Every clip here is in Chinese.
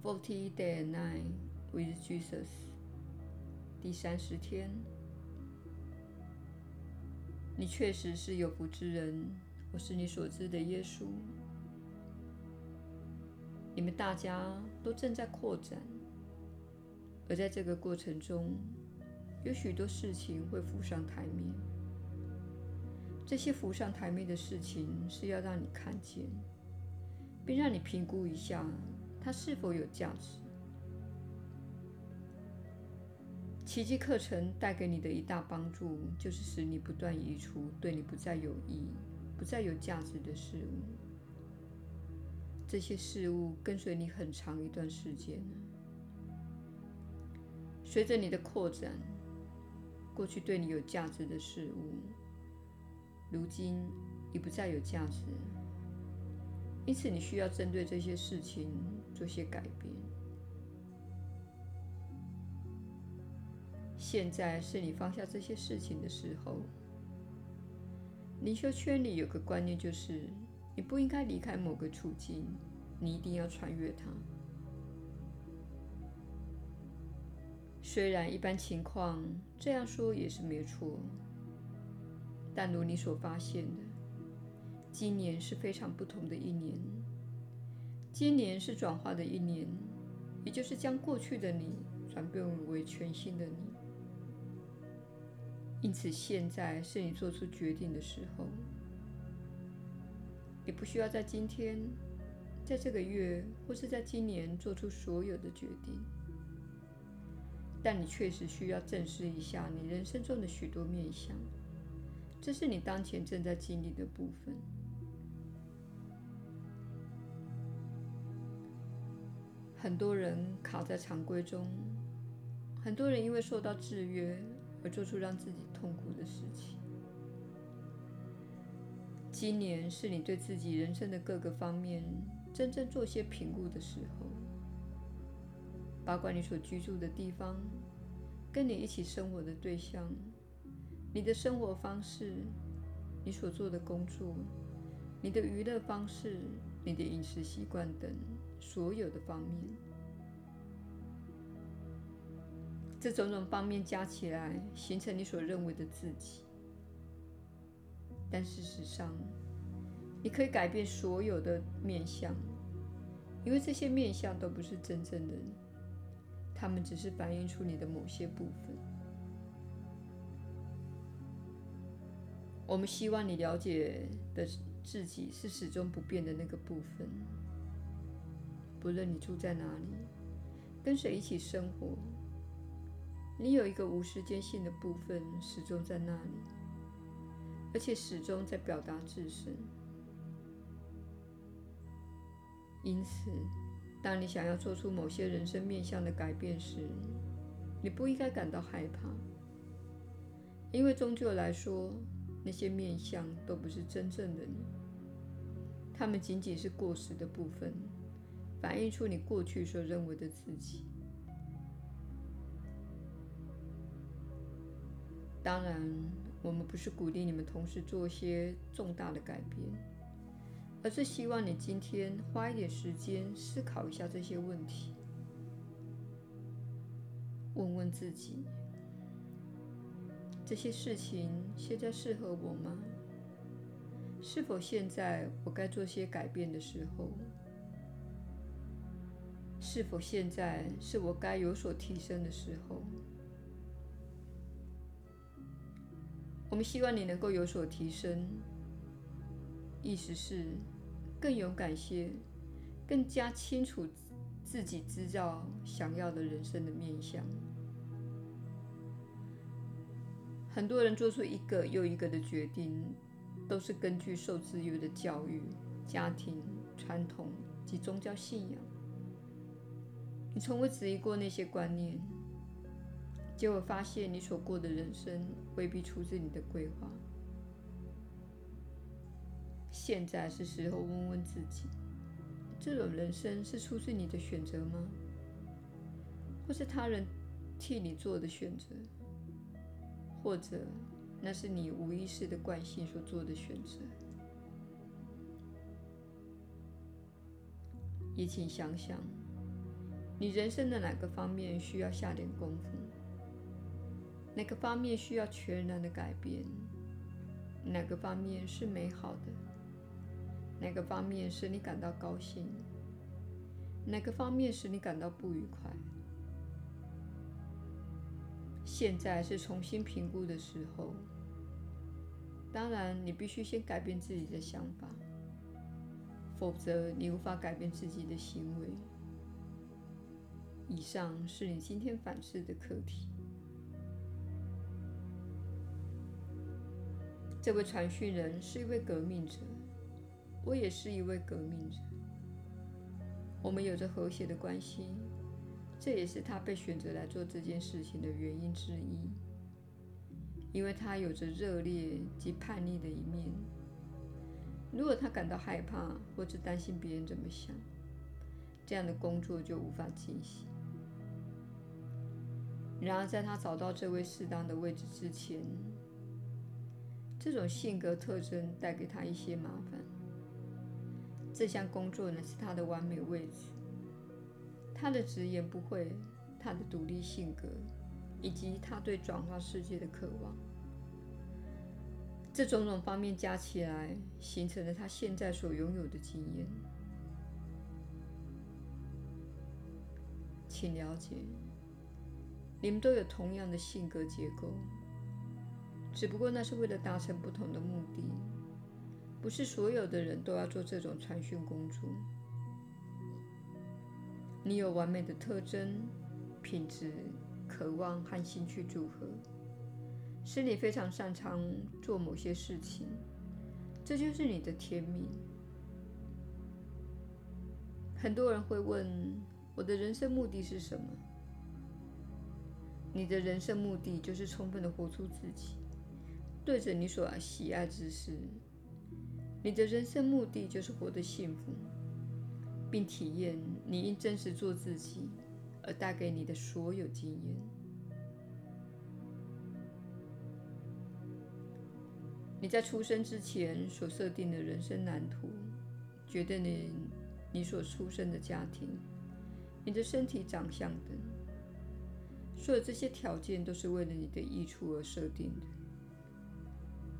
Forty day and night with Jesus，第三十天。你确实是有福之人，我是你所知的耶稣。你们大家都正在扩展，而在这个过程中，有许多事情会浮上台面。这些浮上台面的事情是要让你看见，并让你评估一下它是否有价值。奇迹课程带给你的一大帮助，就是使你不断移除对你不再有益、不再有价值的事物。这些事物跟随你很长一段时间。随着你的扩展，过去对你有价值的事物，如今已不再有价值。因此，你需要针对这些事情做些改变。现在是你放下这些事情的时候。灵修圈里有个观念，就是。你不应该离开某个处境，你一定要穿越它。虽然一般情况这样说也是没错，但如你所发现的，今年是非常不同的一年。今年是转化的一年，也就是将过去的你转变为全新的你。因此，现在是你做出决定的时候。你不需要在今天、在这个月或是在今年做出所有的决定，但你确实需要正视一下你人生中的许多面向，这是你当前正在经历的部分。很多人卡在常规中，很多人因为受到制约而做出让自己痛苦的事情。今年是你对自己人生的各个方面真正做些评估的时候，包括你所居住的地方、跟你一起生活的对象、你的生活方式、你所做的工作、你的娱乐方式、你的饮食习惯等所有的方面。这种种方面加起来，形成你所认为的自己。但事实上，你可以改变所有的面相，因为这些面相都不是真正的你，它们只是反映出你的某些部分。我们希望你了解的自己是始终不变的那个部分，不论你住在哪里，跟谁一起生活，你有一个无时间性的部分始终在那里。而且始终在表达自身。因此，当你想要做出某些人生面向的改变时，你不应该感到害怕，因为终究来说，那些面向都不是真正的你，它们仅仅是过时的部分，反映出你过去所认为的自己。当然。我们不是鼓励你们同时做一些重大的改变，而是希望你今天花一点时间思考一下这些问题，问问自己：这些事情现在适合我吗？是否现在我该做些改变的时候？是否现在是我该有所提升的时候？我们希望你能够有所提升，意思是更勇敢些，更加清楚自己知道想要的人生的面向。很多人做出一个又一个的决定，都是根据受制约的教育、家庭传统及宗教信仰。你从未质疑过那些观念。结果发现，你所过的人生未必出自你的规划。现在是时候问问自己：这种人生是出自你的选择吗？或是他人替你做的选择？或者那是你无意识的惯性所做的选择？也请想想，你人生的哪个方面需要下点功夫？哪个方面需要全然的改变？哪个方面是美好的？哪个方面使你感到高兴？哪个方面使你感到不愉快？现在是重新评估的时候。当然，你必须先改变自己的想法，否则你无法改变自己的行为。以上是你今天反思的课题。这位传讯人是一位革命者，我也是一位革命者。我们有着和谐的关系，这也是他被选择来做这件事情的原因之一。因为他有着热烈及叛逆的一面。如果他感到害怕或者担心别人怎么想，这样的工作就无法进行。然而，在他找到这位适当的位置之前，这种性格特征带给他一些麻烦。这项工作呢，是他的完美位置。他的直言不讳，他的独立性格，以及他对转化世界的渴望，这种种方面加起来，形成了他现在所拥有的经验。请了解。你们都有同样的性格结构，只不过那是为了达成不同的目的。不是所有的人都要做这种传讯工作。你有完美的特征、品质、渴望和兴趣组合，使你非常擅长做某些事情，这就是你的天命。很多人会问：我的人生目的是什么？你的人生目的就是充分的活出自己，对着你所喜爱之事。你的人生目的就是活得幸福，并体验你因真实做自己而带给你的所有经验。你在出生之前所设定的人生蓝图，决定了你所出生的家庭、你的身体长相等。所有这些条件都是为了你的益处而设定的，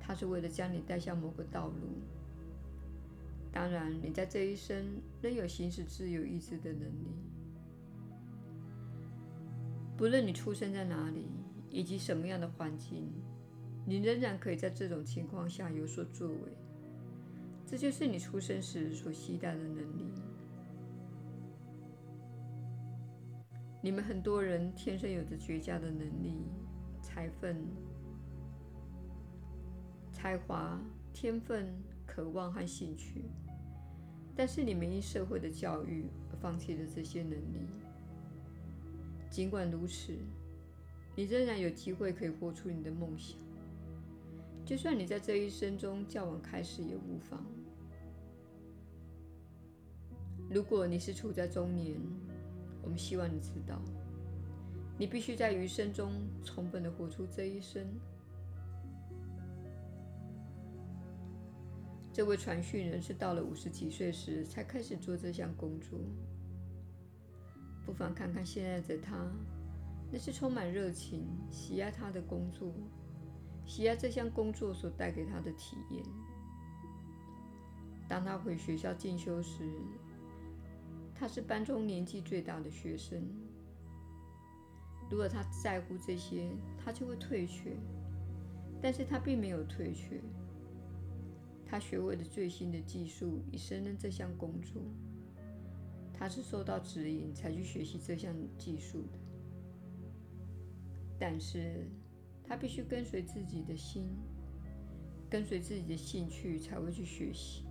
它是为了将你带向某个道路。当然，你在这一生仍有行使自由意志的能力。不论你出生在哪里，以及什么样的环境，你仍然可以在这种情况下有所作为。这就是你出生时所携带的能力。你们很多人天生有着绝佳的能力、才分、才华、天分、渴望和兴趣，但是你们因社会的教育而放弃了这些能力。尽管如此，你仍然有机会可以活出你的梦想。就算你在这一生中较晚开始也无妨。如果你是处在中年，我们希望你知道，你必须在余生中充分地活出这一生。这位传讯人是到了五十几岁时才开始做这项工作。不妨看看现在的他，那是充满热情、喜爱他的工作，喜爱这项工作所带给他的体验。当他回学校进修时，他是班中年纪最大的学生。如果他在乎这些，他就会退却。但是他并没有退却。他学会了最新的技术以胜任这项工作。他是受到指引才去学习这项技术的。但是他必须跟随自己的心，跟随自己的兴趣才会去学习。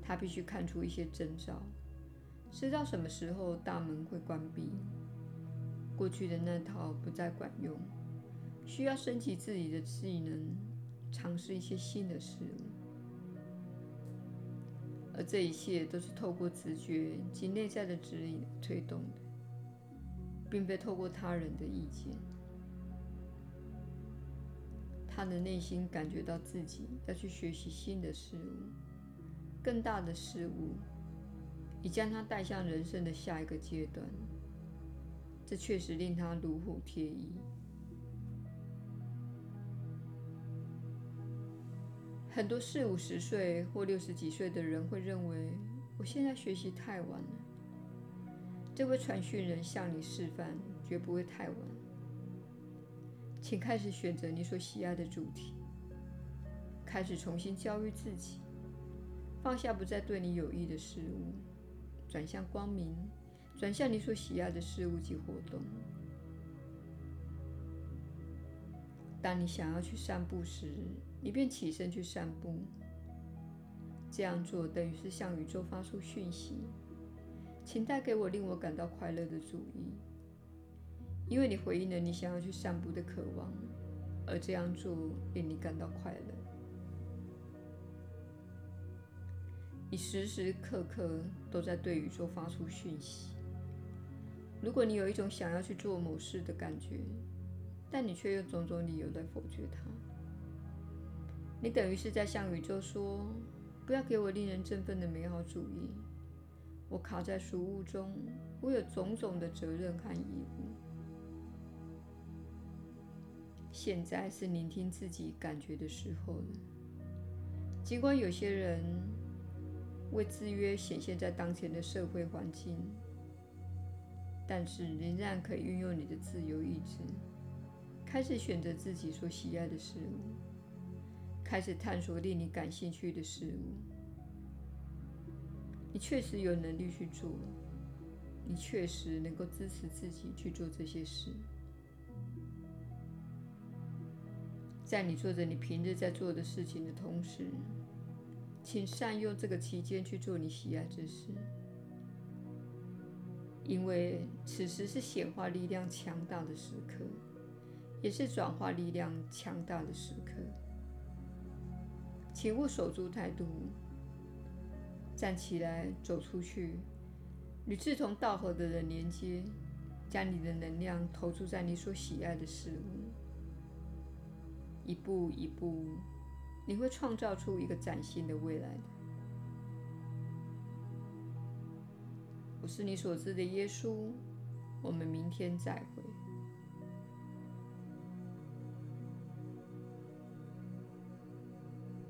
他必须看出一些征兆。知道什么时候大门会关闭，过去的那套不再管用，需要升级自己的技能，尝试一些新的事物，而这一切都是透过直觉及内在的指引推动的，并非透过他人的意见。他的内心感觉到自己要去学习新的事物，更大的事物。已将他带向人生的下一个阶段。这确实令他如虎添翼。很多四五十岁或六十几岁的人会认为，我现在学习太晚了。这位传讯人向你示范，绝不会太晚。请开始选择你所喜爱的主题，开始重新教育自己，放下不再对你有益的事物，转向光明，转向你所喜爱的事物及活动。当你想要去散步时，你便起身去散步。这样做等于是向宇宙发出讯息，请带给我令我感到快乐的主意，因为你回应了你想要去散步的渴望，而这样做令你感到快乐。你时时刻刻都在对宇宙发出讯息。如果你有一种想要去做某事的感觉，但你却用种种理由来否决它，你等于是在向宇宙说：“不要给我令人振奋的美好主意。我卡在俗物中，我有种种的责任和义务。现在是聆听自己感觉的时候了。尽管有些人为制约显现在当前的社会环境，但是仍然可以运用你的自由意志。”开始选择自己所喜爱的事物，开始探索令你感兴趣的事物。你确实有能力去做，你确实能够支持自己去做这些事。在你做着你平日在做的事情的同时，请善用这个期间去做你喜爱之事，因为此时是显化力量强大的时刻。也是转化力量强大的时刻，请勿守株待兔，站起来走出去，与志同道合的人连接，将你的能量投注在你所喜爱的事物，一步一步，你会创造出一个崭新的未来的。我是你所知的耶稣，我们明天再会。